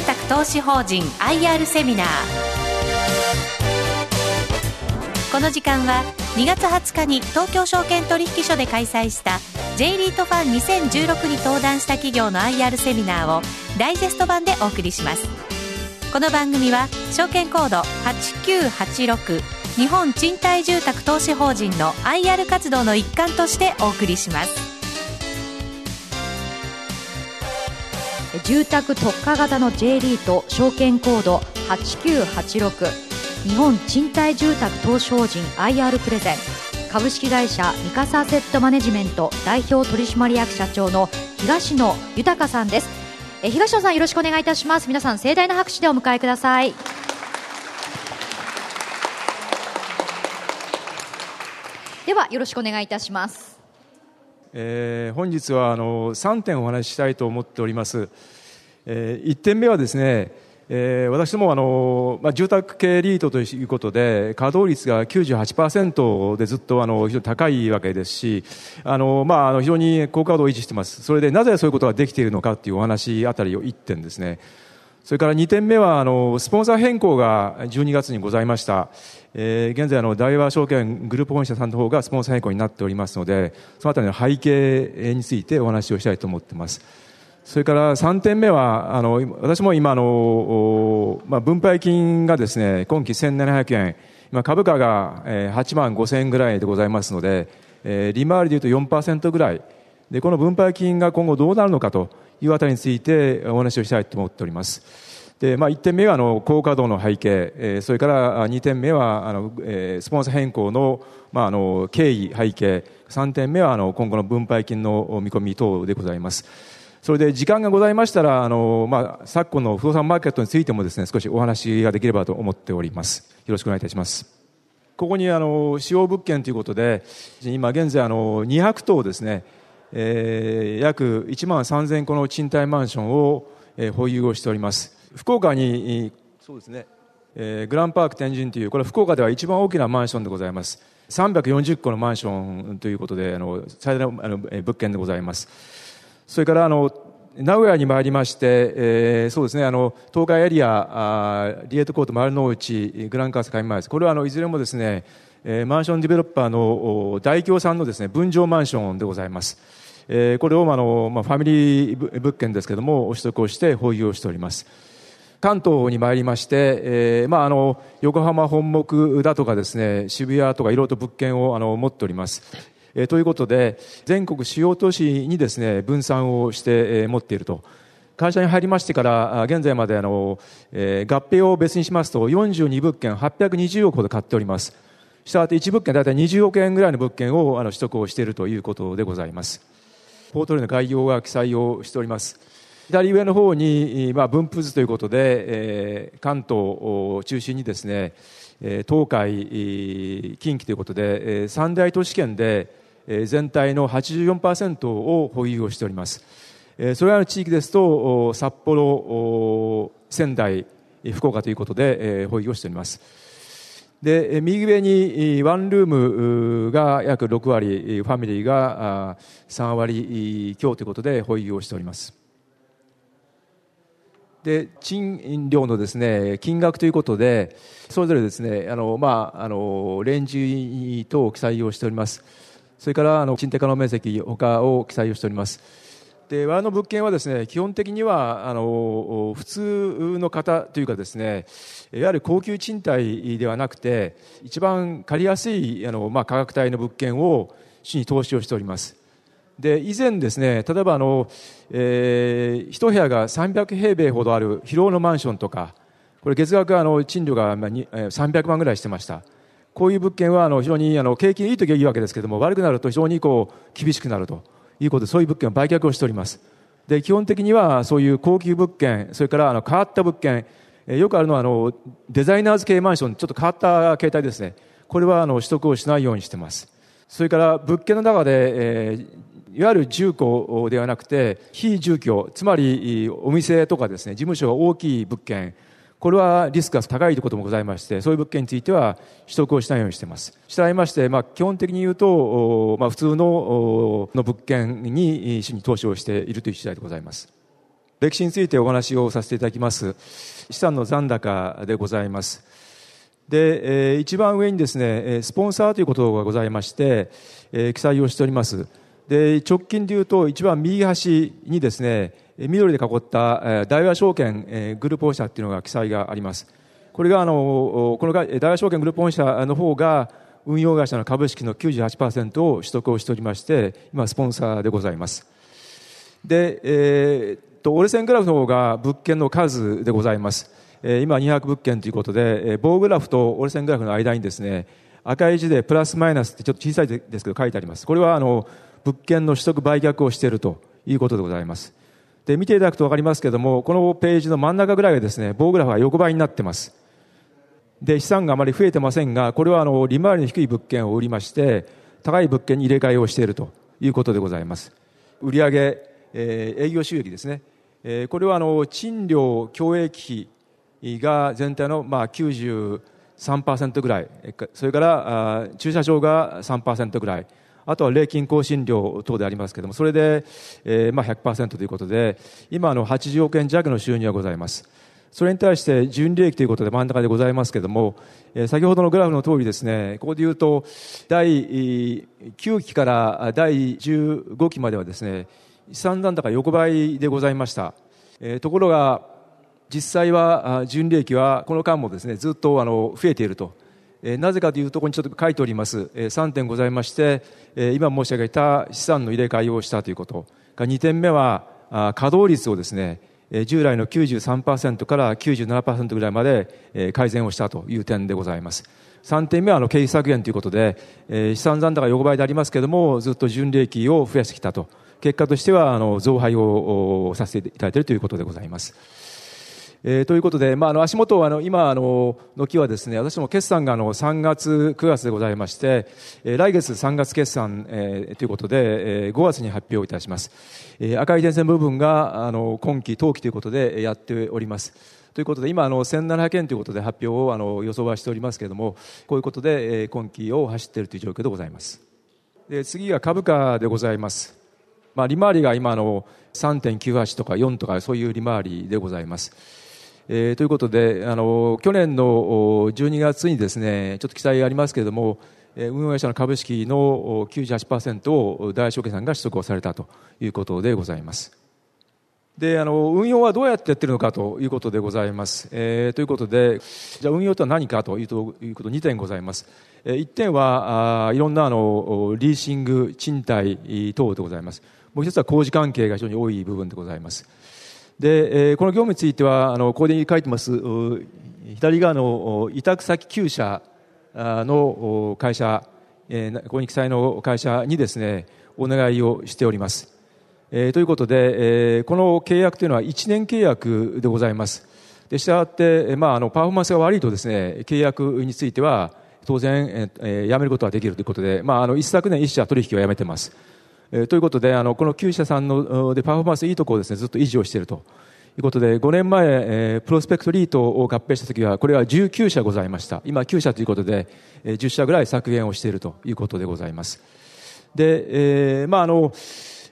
住宅投資法人 IR セミナー。この時間は2月20日に東京証券取引所で開催した J リートファン2016に登壇した企業の IR セミナーをダイジェスト版でお送りします。この番組は証券コード8986日本賃貸住宅投資法人の IR 活動の一環としてお送りします。住宅特化型の J リート証券コード8986日本賃貸住宅投資法人 IR プレゼン。株式会社三笠アセットマネジメント代表取締役社長の東野豊さんです。え東野さんよろしくお願いいたします。皆さん盛大な拍手でお迎えください。ではよろしくお願いいたします。えー、本日はあの3点お話ししたいと思っております、えー、1点目はですね、えー、私どもあの、まあ、住宅系リートということで稼働率が98%でずっとあの非常に高いわけですしあの、まあ、あの非常に高稼働を維持しています。それでなぜそういうことができているのかというお話あたりを1点ですね。それから2点目はあのスポンサー変更が12月にございました、えー、現在大和証券グループ本社さんの方がスポンサー変更になっておりますのでそのあたりの背景についてお話をしたいと思っています。それから3点目はあの私も今の、まあ、分配金がですね今期1700円今株価が8万5000円ぐらいでございますので、えー、利回りでいうと4%ぐらいでこの分配金が今後どうなるのかというあたりについてお話をしたいと思っております。で、まあ、1点目はあの高稼働の背景、えー、それから2点目はあの、えー、スポンサー変更の,、まあ、あの経緯、背景、3点目はあの今後の分配金の見込み等でございます。それで時間がございましたら、あの、まあ、昨今の不動産マーケットについてもですね、少しお話ができればと思っております。よろしくお願いいたします。ここにあの使用物件ということで、今現在あの200棟ですね、えー、約1万3000個の賃貸マンションを、えー、保有をしております福岡にそうですね、えー、グランパーク天神というこれは福岡では一番大きなマンションでございます340個のマンションということであの最大のあの物件でございますそれからあの名古屋に参りまして、えー、そうですね、あの、東海エリア、あリエットコート丸の内、グランカースカイマイス、これはあの、いずれもですね、えー、マンションディベロッパーの大京さんのですね、分譲マンションでございます。えー、これをあの、まあ、ファミリー物件ですけども、取得をして保有をしております。関東に参りまして、えー、まあ、あの、横浜本木だとかですね、渋谷とかいろいろと物件をあの持っております。え、ということで、全国主要都市にですね、分散をして、え、持っていると。会社に入りましてから、現在まであの、え、合併を別にしますと、42物件820億ほど買っております。したがって1物件大体20億円ぐらいの物件をあの取得をしているということでございます。ポートフォリオの概要が記載をしております。左上の方に、まあ、分布図ということで、えー、関東を中心にですね、東海、近畿ということで、三大都市圏で全体の84%を保有をしております。それらの地域ですと、札幌、仙台、福岡ということで保有をしております。で、右上にワンルームが約6割、ファミリーが3割強ということで保有をしております。で、賃料のですね、金額ということで、それぞれですね、あの、まあ、あの、レンジ等を記載をしております。それから、あの、賃貸可能面積他を記載をしております。で我々の物件はですね基本的にはあの普通の方というかですねいわゆる高級賃貸ではなくて一番借りやすいあの、まあ、価格帯の物件を市に投資をしておりますで以前ですね例えばあの、えー、一部屋が300平米ほどある広尾のマンションとかこれ月額あの賃料が300万ぐらいしてましたこういう物件はあの非常にあの景気いい時はいいわけですけども悪くなると非常にこう厳しくなるということで、そういう物件を売却をしております。で、基本的にはそういう高級物件、それからあの変わった物件、よくあるのはあのデザイナーズ系マンション、ちょっと変わった形態ですね。これはあの取得をしないようにしてます。それから物件の中で、えー、いわゆる住居ではなくて、非住居、つまりお店とかですね、事務所が大きい物件、これはリスクが高いということもございまして、そういう物件については取得をしないようにしています。したがいまして、まあ、基本的に言うと、まあ、普通のの物件に市に投資をしているという次第でございます。歴史についてお話をさせていただきます資産の残高でございますで、えー、一番上にですねスポンサーということがございまして、えー、記載をしておりますで直近でいうと一番右端にですね緑で囲った大和証券グループ本社っていうのが記載があります。これがあのこの大和証券グループ本社の方が運用会社の株式の98%を取得をしておりまして今スポンサーでございます。で、えー、と折れ線グラフの方が物件の数でございます、今200物件ということで、棒グラフと折れ線グラフの間にですね赤い字でプラスマイナスってちょっと小さいですけど書いてあります。これはあの物件の取得売却をしているということでございます。で見ていただくと分かりますけれどもこのページの真ん中ぐらいがですね棒グラフが横ばいになってます。で資産があまり増えてませんがこれはあの利回りの低い物件を売りまして高い物件に入れ替えをしているということでございます。売上、えー、営業収益ですね。えこれはあの賃料共益費が全体のまあ93%ぐらい。それから駐車場が3%ぐらい。あとは礼金更新料等でありますけれどもそれで、えまあ100%ということで今の80億円弱の収入がございます。それに対して純利益ということで真ん中でございますけれども、え先ほどのグラフの通りですねここで言うと第9期から第15期まではですね資産残高横ばいでございました、えー、ところが実際は純利益はこの間もですねずっとあの増えていると、なぜかというところにちょっと書いております、え、3点ございまして、今申し上げた資産の入れ替えをしたということ2点目は稼働率をですね従来の93%から97%ぐらいまで改善をしたという点でございます。3点目はあの経費削減ということで、資産残高が横ばいでありますけれども、ずっと純利益を増やしてきたと結果としてはあの増配をさせていただいているということでございます。えー、ということで、まあ、あの足元はあの今あのの木はですね私も決算があの3月、9月でございまして、えー、来月3月決算、えー、ということで、えー、5月に発表いたします、えー、赤い点線部分があの今期、当期ということでやっております。ということで今あの1700円ということで発表をあの予想はしておりますけれどもこういうことで、えー、今期を走っているという状況でございますで次は株価でございますまあ、利回りが今の3.98とか4とかそういう利回りでございます。えー、ということであの去年の12月にですねちょっと記載ありますけれども運営者の株式の98%を大証券さんが取得をされたということでございます。であの運用はどうやってやってるのかということでございます。えー、ということでじゃあ運用とは何かというということ2点ございます。えー、1点はあいろんなあのリーシング賃貸等でございます。もう一つは工事関係が非常に多い部分でございます。で、えー、この業務については、あの、ここで書いてます、左側の委託先9社の会社、えー、ここに記載の会社にですね、お願いをしております。えー、ということで、えー、この契約というのは1年契約でございます。でしたがって、まあ、あのパフォーマンスが悪いとですね契約については当然、えー、やめることができるということで、まあ、あの一昨年、一社取引をやめてます。えー、ということであのこの9社さんのでパフォーマンスいいところをですね。ずっと維持をしているということで5年前、えー、プロスペクトリートを合併した時はこれは19社ございました。今9社ということで、えー、10社ぐらい削減をしているということでございます。で、えー、まああの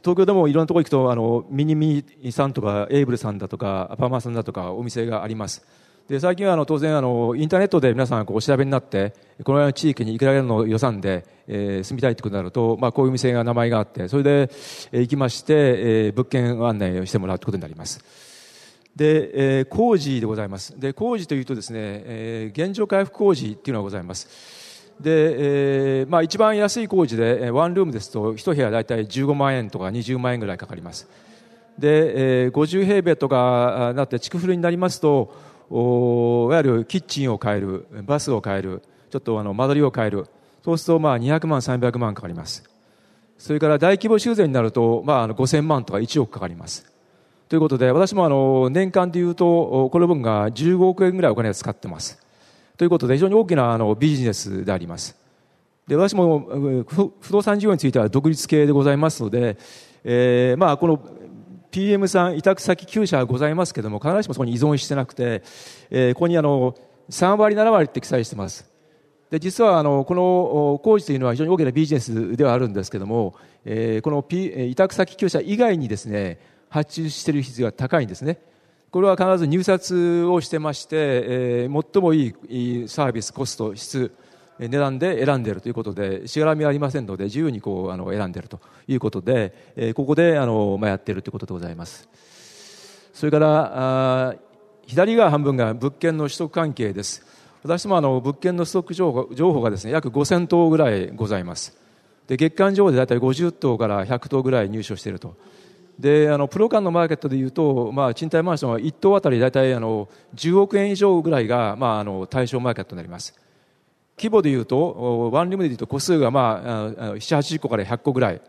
東京でもいろんなところ行くとあのミニミさんとかエイブルさんだとかパーマーさんだとかお店があります。で最近はあの当然あのインターネットで皆さんこうお調べになってこのような地域にいくらぐらいの予算で、えー、住みたいということになると、まあ、こういう店が名前があってそれで、えー、行きまして、えー、物件案内をしてもらうということになります。で、えー、工事でございます。で工事というとですね、えー、現状回復工事っていうのがございます。で、えーまあ、一番安い工事でワンルームですと一部屋大体15万円とか20万円ぐらいかかります。で、えー、50平米とかなって築古になりますといわゆるキッチンを変えるバスを変えるちょっとあの間取りを変える。そうするとまあ200万300万かかります。それから大規模修繕になると、まあ、あの5000万とか1億かかります。ということで私もあの年間でいうとこの分が15億円ぐらいお金を使ってます。ということで非常に大きなあのビジネスであります。で私も不動産事業については独立系でございますので、えーまあ、この PM さん委託先9社ございますけれども必ずしもそこに依存してなくて、えー、ここにあの3割7割って記載してますで実はあのこの工事というのは非常に大きなビジネスではあるんですけども、えー、この、P、委託先9社以外にですね発注している率が高いんですね。これは必ず入札をしてまして、えー、最もいいサービス、コスト、質、値段で選んでいるということで、しがらみはありませんので、自由にこうあの選んでいるということで、え、ここであの、まあ、やっているということでございます。それからあ左側半分が物件の取得関係です。私どもあの物件の取得情報情報がですね約5000棟ぐらいございます。で月間情報で大体50棟から100棟ぐらい入手していると。であのプロ間のマーケットでいうと、まあ、賃貸マンションは1棟あたり大体あの10億円以上ぐらいが、まあ、あの対象マーケットになります。規模でいうと、ワンルームでいうと個数が、まあ、7、80個から100個ぐらい。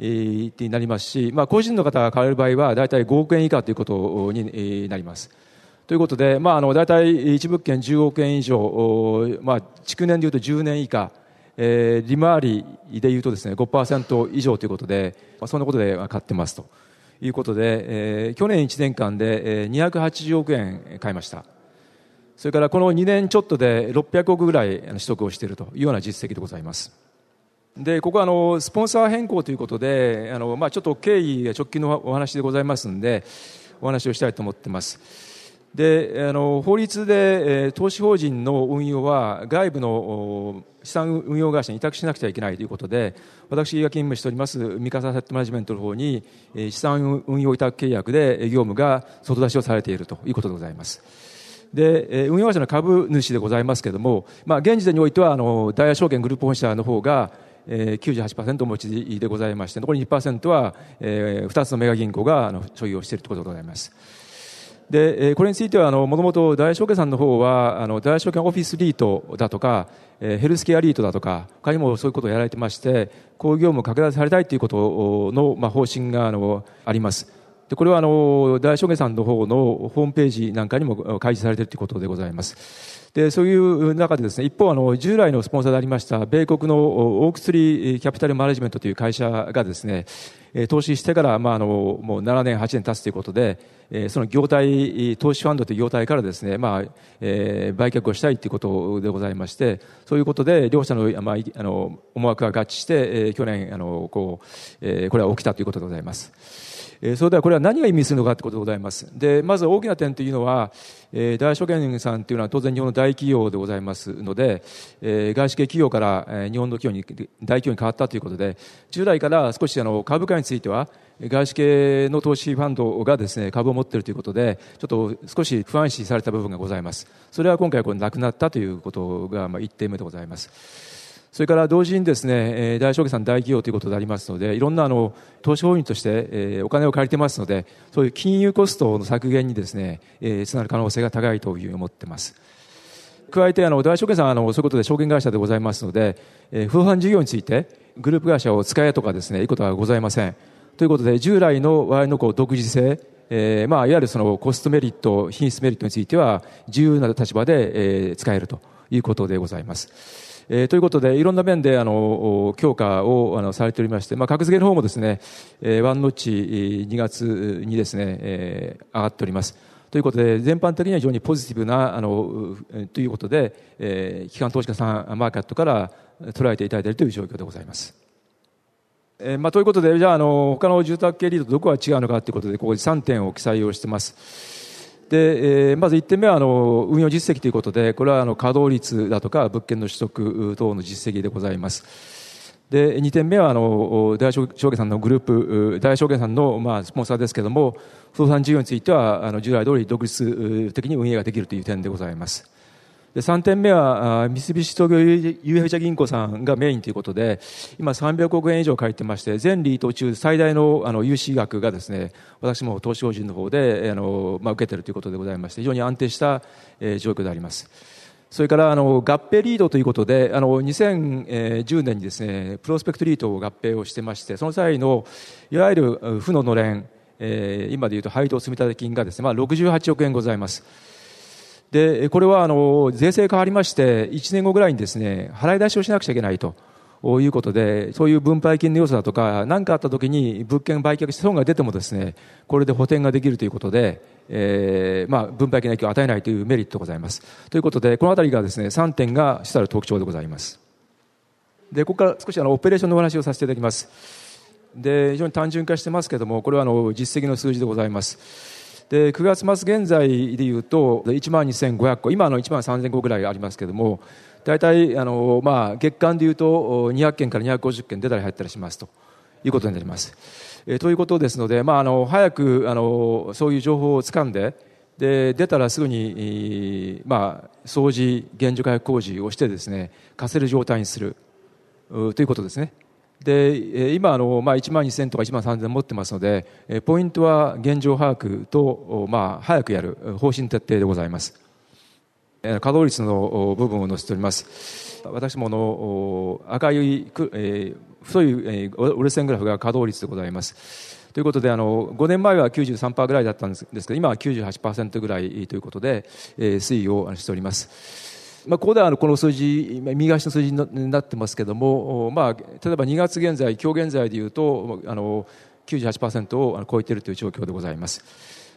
になりますし、まあ、個人の方が買われる場合は大体5億円以下ということになります。ということで、まあ、あの大体1物件10億円以上、まあ、築年でいうと10年以下、えー、利回りでいうとですね5%以上ということで、まあ、そんなことで買ってますということで、えー、去年1年間で280億円買いました。それからこの2年ちょっとで600億ぐらい取得をしているというような実績でございます。でここはあのスポンサー変更ということであの、まあ、ちょっと経緯や直近のお話でございますのでお話をしたいと思っています。であの法律で、投資法人の運用は外部の資産運用会社に委託しなくてはいけないということで私が勤務しております三笠セットマネジメントの方に、資産運用委託契約で業務が外出しをされているということでございます。で、運用会社の株主でございますけれども、まあ、現時点においては、あの、大和証券グループ本社の方が、えー、98%お持ちでございまして、残り2%は、えー、2つのメガ銀行があの所有をしているということでございます。で、えー、これについては、あの、もともと大和証券さんの方は、あの、大証券オフィスリートだとか、えー、ヘルスケアリートだとか、他にもそういうことをやられてまして、こういう業務を拡大されたいということの、まあ、方針が、あの、あります。でこれはあの大証券さんの方のホームページなんかにも開示されているということでございます。でそういう中でですね一方あの従来のスポンサーでありました米国のオークスリーキャピタルマネジメントという会社がですね投資してから、まあ、あのもう7年、8年経つということで、その業態、投資ファンドという業態からですね、まあえー、売却をしたいということでございまして、そういうことで両者の,、まあ、あの思惑が合致して、去年あのこう、えー、これは起きたということでございます。えそれではこれは何が意味するのかということでございます。で、まず大きな点というのは、えー、大証券さんというのは当然日本の大企業でございますので、えー、外資系企業から、えー、日本の企業に、大企業に変わったということで、従来から少しあの株価については、外資系の投資ファンドがですね、株を持っているということで、ちょっと少し不安視された部分がございます。それは今回これなくなったということが、まあ、1点目でございます。それから同時にですね、大証券さん大企業ということでありますので、いろんなあの投資法人としてお金を借りてますので、そういう金融コストの削減にですね、つながる可能性が高いというふうに思っています。加えて、あの、大証券さんは、あの、そういうことで証券会社でございますので、えー、不動産事業について、グループ会社を使えとかですね、いうことはございません。ということで、従来の我々のこう独自性、えー、まあ、いわゆるそのコストメリット、品質メリットについては、自由な立場で、えー、使えるということでございます。えー、ということで、いろんな面で、あの、強化を、あの、されておりまして、まあ、格付けの方もですね、えー、ワンノッチ2月にですね、えー、上がっております。ということで、全般的には非常にポジティブな、あの、ということで、えー、機関投資家さん、マーケットから捉えていただいているという状況でございます。えー、まあ、ということで、じゃあ、あの、他の住宅系リードとどこが違うのかということで、ここに3点を記載をしてます。で、えー、まず1点目はあの運用実績ということで、これはあの稼働率だとか物件の取得等の実績でございます。で、2点目はあの大証券さんのグループ、大証券さんのまあスポンサーですけれども、不動産事業についてはあの従来通り独立的に運営ができるという点でございます。で3点目は三菱東京ゆうへちゃ銀行さんがメインということで今300億円以上借りてまして全リート中最大のあの融資額がですね私も投資法人の方であの、まあ、受けているということでございまして非常に安定した、えー、状況であります。それからあの合併リードということで、あの2010年にですね、プロスペクトリートを合併をしてまして、その際のいわゆる負ののれん、えー、今でいうと配当積立金がですね、まあ68億円ございます。で、これはあの税制変わりまして、1年後ぐらいにですね、払い出しをしなくちゃいけないと。いうことで、そういう分配金の要素だとか、何かあった時に物件売却して損が出てもですね、これで補填ができるということで、えー、まあ、分配金の影響を与えないというメリットがございます。ということで、このあたりがですね、3点が主たる特徴でございます。で、ここから少しあの、オペレーションのお話をさせていただきます。で非常に単純化してますけどもこれはあの実績の数字でございますで9月末現在でいうと1万2500個今の1万3000個ぐらいありますけども大体あの、まあ、月間でいうと200件から250件出たり入ったりしますということになります。えー、ということですので、まあ、あの早くあのそういう情報をつかんでで出たらすぐに、まあ、掃除、現状回復工事をしてですね貸せる状態にするということですね。で今あの、まあ、1万2000とか1万3000持ってますのでポイントは現状把握と、まあ、早くやる方針徹底でございます。稼働率の部分を載せております。私もの赤い、えー、太い、折れ線グラフが稼働率でございます。ということであの5年前は93%ぐらいだったんですけど今は98%ぐらいということで、えー、推移をしております。まあ、ここではこの数字、右足の数字になってますけれども、まあ、例えば2月現在、今日現在でいうと、あの98%を超えているという状況でございます。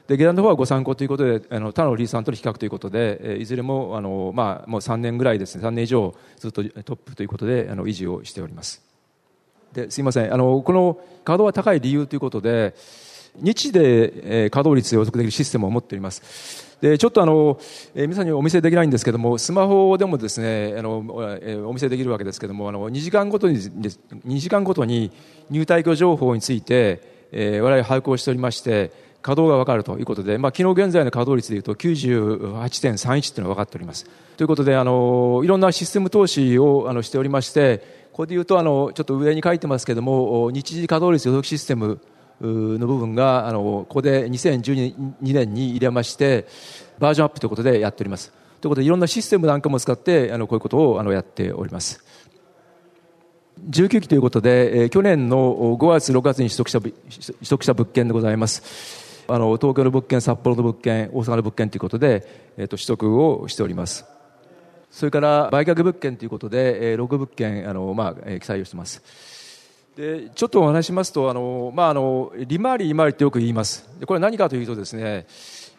で下段の方はご参考ということであの他のリースさんとの比較ということでいずれもあの、まあ、もう3年ぐらいですね。3年以上ずっとトップということであの維持をしております。ですいません。あのこの稼働は高い理由ということで日で、え稼働率を予測できるシステムを持っております。でちょっとあの、えー、皆さんにお見せできないんですけどもスマホでもですねあの、えー、お見せできるわけですけどもあの2時間ごとに2時間ごとに入退去情報について、えー、我々把握をしておりまして稼働が分かるということで、まあ、昨日現在の稼働率でいうと98.31というのが分かっております。ということであのいろんなシステム投資をあのしておりましてここでいうとあのちょっと上に書いてますけども日時稼働率予測システムの部分があのここで2012年に入れましてバージョンアップということでやっております。ということでいろんなシステムなんかも使ってあのこういうことをあのやっております。19期ということで、えー、去年の5月6月に取得した取得した物件でございます。あの東京の物件札幌の物件大阪の物件ということで、えー、と取得をしております。それから売却物件ということで、えー、ログ物件あの、まあえー、記載をしています。でちょっとお話しますとあの、まあ、あの利回り利回りってよく言います。これは何かというとですね、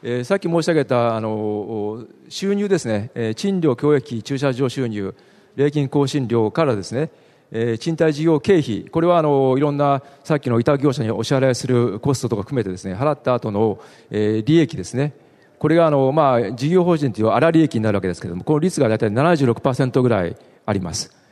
えー、さっき申し上げたあの収入ですね、えー、賃料教育費駐車場収入礼金更新料からですね、えー、賃貸事業経費。これはあのいろんなさっきの委託業者にお支払いするコストとか含めてですね払った後の、えー、利益ですね。これがあの、まあ、事業法人という粗利益になるわけですけれどもこの率が大体76%ぐらいあります。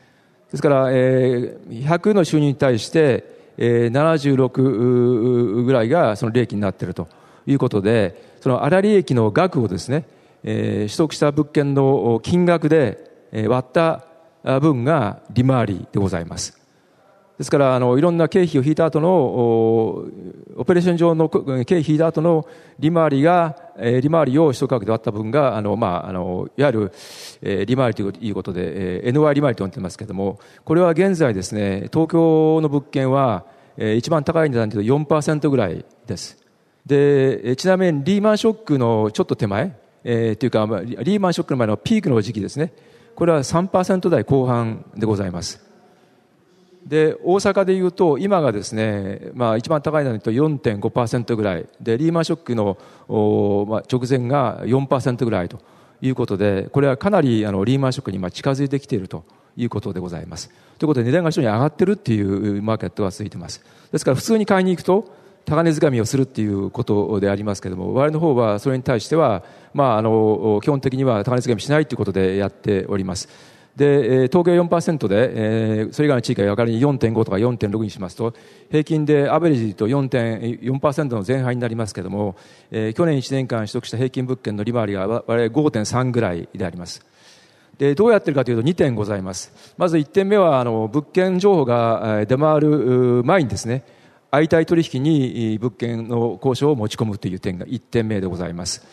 ですから、えー、100の収入に対して、えー、76ぐらいがその利益になっているということで、その粗利益の額をですね、えー、取得した物件の金額で、割った分が利回りでございます。ですからあのいろんな経費を引いた後のオペレーション上の経費引いた後の利回りが、えー、利回りを取得額で割った分があの、まあ、あのいわゆる、えー、利回りということで、えー、NY 利回りと呼んでますけれどもこれは現在ですね東京の物件は、えー、一番高い値段でいうと4%ぐらいです。でちなみにリーマンショックのちょっと手前、えー、というかリーマンショックの前のピークの時期ですねこれは3%台後半でございます。で大阪でいうと今がですね、まあ、一番高いので言うと4.5%ぐらいでリーマンショックの、まあ、直前が4%ぐらいということでこれはかなりあのリーマンショックに今近づいてきているということでございます。ということで値段が非常に上がってるっていうマーケットが続いてます。ですから普通に買いに行くと高値掴みをするっていうことでありますけれども我々の方はそれに対しては、まあ、あの基本的には高値掴みしないということでやっております。で、東京4%で、それ以外の地域が仮に4.5とか4.6にしますと、平均でアベレージと4.4%の前半になりますけれども、去年1年間取得した平均物件の利回りが我々5.3ぐらいであります。でどうやってるかというと2点ございます。まず1点目はあの物件情報が出回る前にですね、相対取引に物件の交渉を持ち込むという点が1点目でございます。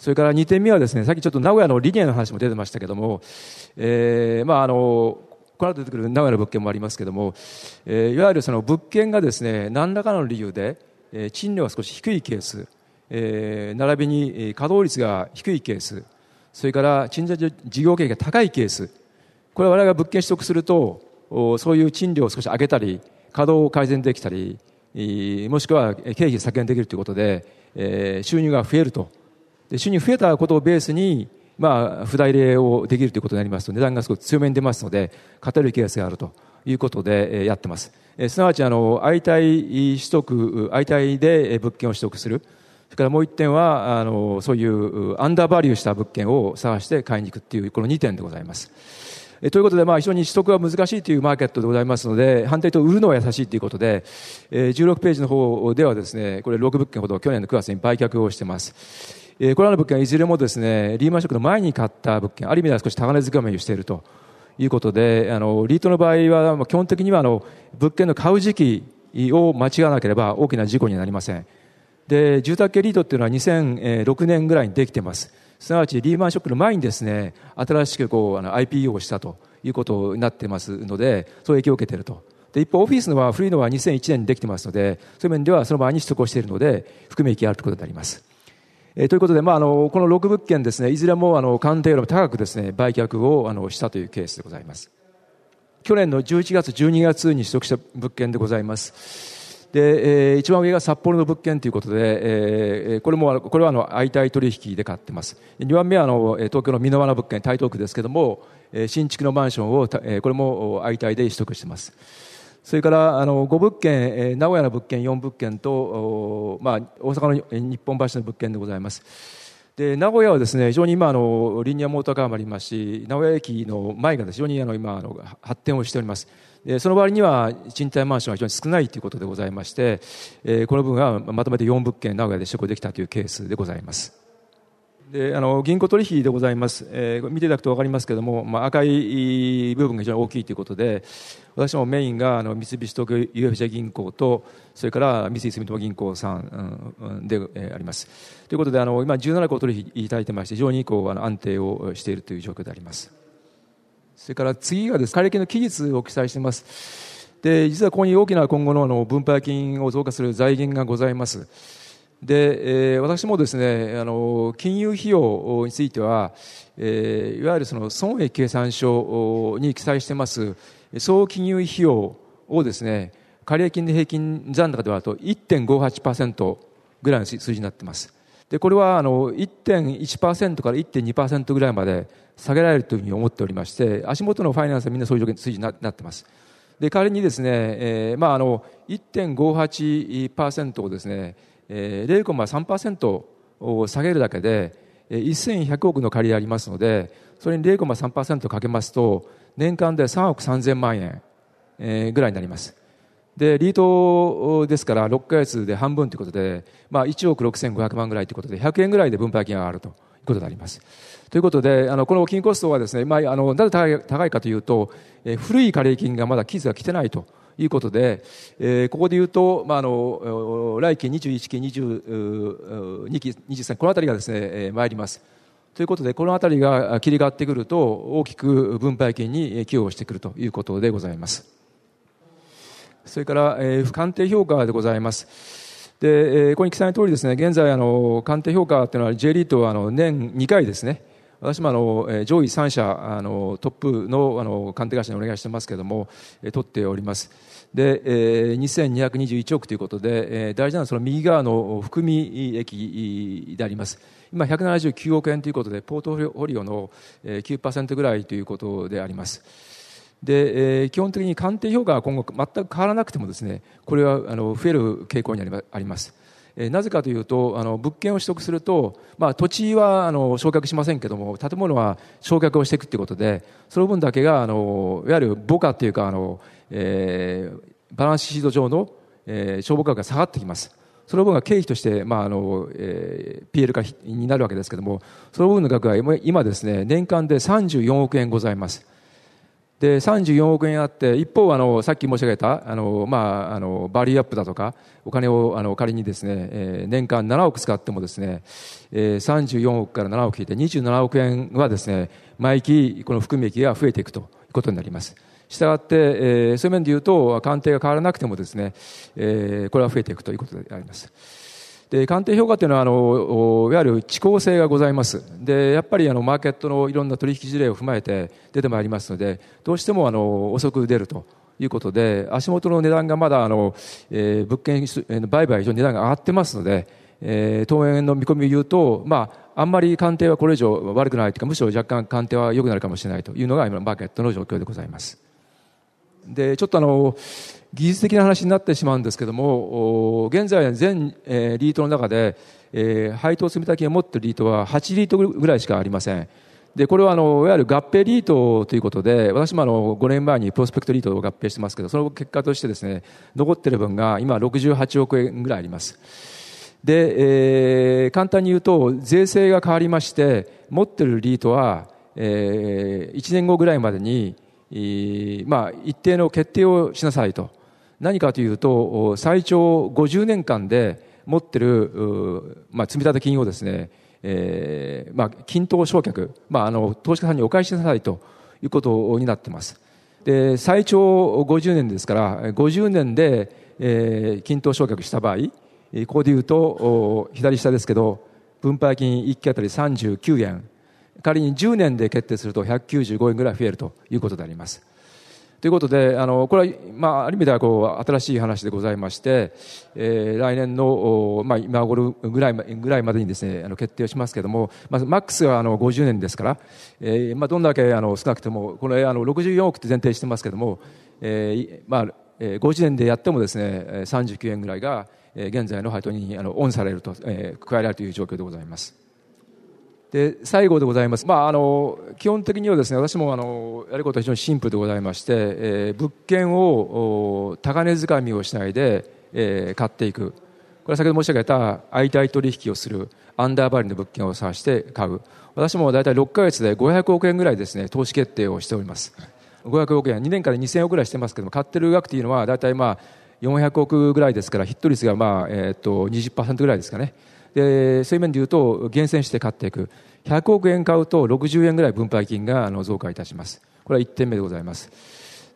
それから2点目はですね、さっきちょっと名古屋のリニアの話も出てましたけども、えー、まああの、この後出てくる名古屋の物件もありますけども、えー、いわゆるその物件がですね、何らかの理由で、えー、賃料が少し低いケース、えー、並びに稼働率が低いケース、それから賃貸事業経費が高いケース、これは我々が物件取得すると、そういう賃料を少し上げたり、稼働を改善できたり、もしくは経費削減できるということで、えー、収入が増えると。で収入増えたことをベースに、まあ、不代例をできるということになりますと値段がすごく強めに出ますので勝てるケースがあるということでやってます。すなわち、あの、相対取得、相対で物件を取得する。それからもう一点は、あの、そういうアンダーバリューした物件を探して買いに行くっていう、この2点でございます。ということで、まあ、非常に取得が難しいというマーケットでございますので、反対と売るのは優しいということで、16ページの方ではですね、これ6物件ほど去年の9月に売却をしてます。これらの物件はいずれもですね、リーマンショックの前に買った物件、ある意味では少し高値掴みをしているということで、あの、リートの場合は、基本的にはあの、物件の買う時期を間違わなければ大きな事故になりません。で、住宅系リートっていうのは2006年ぐらいにできてます。すなわちリーマンショックの前にですね、新しくこう、あの、IPO をしたということになってますので、そういう影響を受けていると。で、一方、オフィスのは古いのは2001年にできてますので、そういう面ではその前に取得をしているので、含め益があるということになります。えー、ということで、まあ、あの、この6物件ですね、いずれも、あの、鑑定よりも高くですね、売却を、あの、したというケースでございます。去年の11月、12月に取得した物件でございます。で、えー、一番上が札幌の物件ということで、えー、これも、これはあの、相対取引で買ってます。2番目はあの、東京の箕輪の物件、台東区ですけども、新築のマンションを、これも相対で取得してます。それから、あの、5物件、えー、名古屋の物件4物件と、まあ、大阪の日本橋の物件でございます。で名古屋はですね非常に今あのリニアモーターカーもありますし名古屋駅の前が非常にあの今あの発展をしておりますでその場合には賃貸マンションが非常に少ないということでございまして、この分はまとめて4物件名古屋で取得できたというケースでございます。であの銀行取引でございます、えー、見ていただくと分かりますけれども、まあ、赤い部分が非常に大きいということで私もメインがあの三菱東京 UFJ 銀行とそれから三井住友銀行さんで、えー、ありますということであの今17個取引いただいてまして非常にこうあの安定をしているという状況でありますそれから次がです、ね、借りの期日を記載しています。で、実はここに大きな今後のあの分配金を増加する財源がございます。で、えー、私もですね、あの、金融費用については、えー、いわゆるその損益計算書に記載してます、総金融費用をですね、借入金で平均残高ではと1.58%ぐらいの数字になっています。で、これはあの1.1%から1.2%ぐらいまで下げられるというふうに思っておりまして、足元のファイナンスはみんなそういう数字になってます。で、代わりにですね、えー、まあ、あの、1.58%をですね、0.3%を下げるだけで、1100億の借りありますので、それに0.3%かけますと、年間で3億3000万円、ぐらいになります。で、リートですから6ヶ月で半分ということで、まあ1億6500万ぐらいということで、100円ぐらいで分配金が上がるということになります。ということで、あの、この金コストはですね、まあ、あの、なぜ高いかというと、え、古い借金がまだ期日が来てないということで、えー、ここで言うと、まあ、あの、来期21期、22期、23期、このあたりがですね、えー、参ります。ということで、このあたりが切り替わってくると、大きく分配金に寄与してくるということでございます。それから、えー、鑑定評価でございます。で、えー、ここに記載の通りですね、現在、あの、鑑定評価というのは J リートは、あの、年2回ですね、私もあの上位3社あのトップのあの鑑定会社にお願いしてますけれども、え取っております。で、えー、2221億ということで、えー、大事なのはその右側の含み益であります。今179億円ということで、ポートフォリオの9%ぐらいということであります。で、えー、基本的に鑑定評価は今後全く変わらなくてもですね、これはあの増える傾向にあります。えなぜかというとあの物件を取得すると、まあ、土地はあの焼却しませんけども建物は焼却をしていくということでその分だけがあのいわゆる母価というかあの、えー、バランスシート上の、えー、消防価格が下がってきます。その分が経費として、まああのえー、PL 化になるわけですけどもその分の額が今ですね年間で34億円ございます。で、34億円あって、一方、あの、さっき申し上げた、あの、まあ、あの、バリューアップだとか、お金を、あの、仮にですね、えー、年間7億使ってもですね、えー、34億から7億引いて27億円はですね、毎期、この含み益が増えていくということになります。したがって、えー、そういう面で言うと、鑑定が変わらなくてもですね、えー、これは増えていくということであります。で、鑑定評価というのは、あの、いわゆる遅効性がございます。で、やっぱりあの、マーケットのいろんな取引事例を踏まえて出てまいりますので、どうしてもあの、遅く出るということで、足元の値段がまだあの、えー、物件の売買上値段が上がってますので、えー、当面の見込みを言うと、まあ、あんまり鑑定はこれ以上悪くないというか、むしろ若干鑑定は良くなるかもしれないというのが今のマーケットの状況でございます。でちょっとあの技術的な話になってしまうんですけども現在全、えー、リートの中で、えー、配当積み立金を持っているリートは8リートぐらいしかありません。でこれはあのいわゆる合併リートということで私もあの5年前にプロスペクトリートを合併してますけどその結果としてですね残っている分が今68億円ぐらいあります。で、えー、簡単に言うと税制が変わりまして持っているリートは、えー、1年後ぐらいまでに、まあ、一定の決定をしなさいと。何かというと最長50年間で持ってる、まあ、積立金をですねえーまあ、均等償却、まあ、あの投資家さんにお返しなさいということになってます。で最長50年ですから50年で、えー、均等償却した場合ここでいうと左下ですけど分配金1期あたり39円仮に10年で決定すると195円ぐらい増えるということであります。ということで、あのこれは、まあ、ある意味ではこう新しい話でございまして、えー、来年の、まあ、今頃ぐらいぐらいまでにですねあの決定をしますけれども、まずマックスはあの50年ですから、えーまあ、どんだけあの少なくても、これあの64億って前提してますけれども、えーまあ、50年でやってもですね39円ぐらいが現在の配当にあのオンされると、えー、加えられるという状況でございます。で最後でございます、まあ、あの基本的にはですね私もあのやることは非常にシンプルでございまして、えー、物件を高値掴みをしないで、えー、買っていく。これは先ほど申し上げた相対取引をするアンダーバリの物件を探して買う。私も大体6か月で500億円ぐらいですね投資決定をしております。500億円2年から2000億ぐらいしてますけども買ってる額というのは大体まあ400億ぐらいですからヒット率がまあ、えー、と20%ぐらいですかね。でそういう面でいうと厳選して買っていく。100億円買うと60円ぐらい分配金があの増加いたします。これは1点目でございます。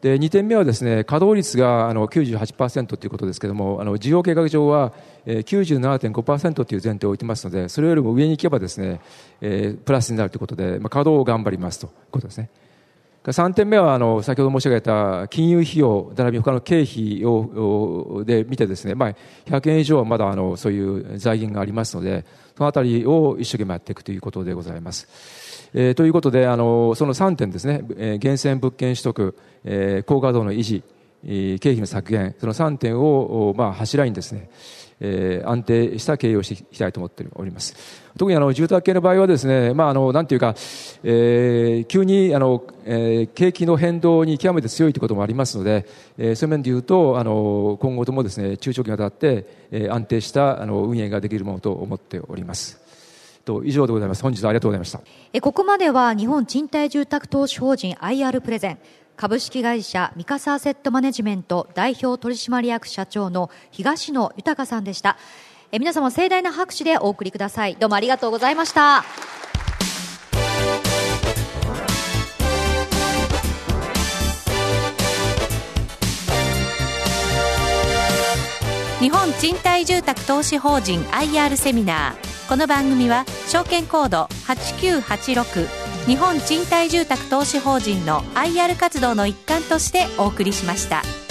で2点目はですね稼働率があの98%ということですけれどもあの事業計画上は97.5%という前提を置いてますのでそれよりも上に行けばですね、プラスになるということで、まあ、稼働を頑張りますということですね。3点目はあの先ほど申し上げた金融費用並びに他の経費をで見てですね、まあ、100円以上はまだあのそういう財源がありますのでそのあたりを一生懸命やっていくということでございます。えー、ということであのその3点ですね、えー、厳選物件取得、えー、高稼働の維持え経費の削減その3点を、まあ、柱にですねえー、安定した経営をしていきたいと思っております。特にあの住宅系の場合はですね、まああのなんていうか、えー、急にあの、えー、景気の変動に極めて強いということもありますので、えー、そういう面でいうとあの今後ともですね中長期にわたって、えー、安定したあの運営ができるものと思っております。と以上でございます。本日はありがとうございました。えここまでは日本賃貸住宅投資法人 IR プレゼン株式会社三笠アセットマネジメント代表取締役社長の東野豊さんでした。え皆様盛大な拍手でお送りください。どうもありがとうございました。日本賃貸住宅投資法人 IR セミナー。この番組は証券コード8986日本賃貸住宅投資法人の IR 活動の一環としてお送りしました。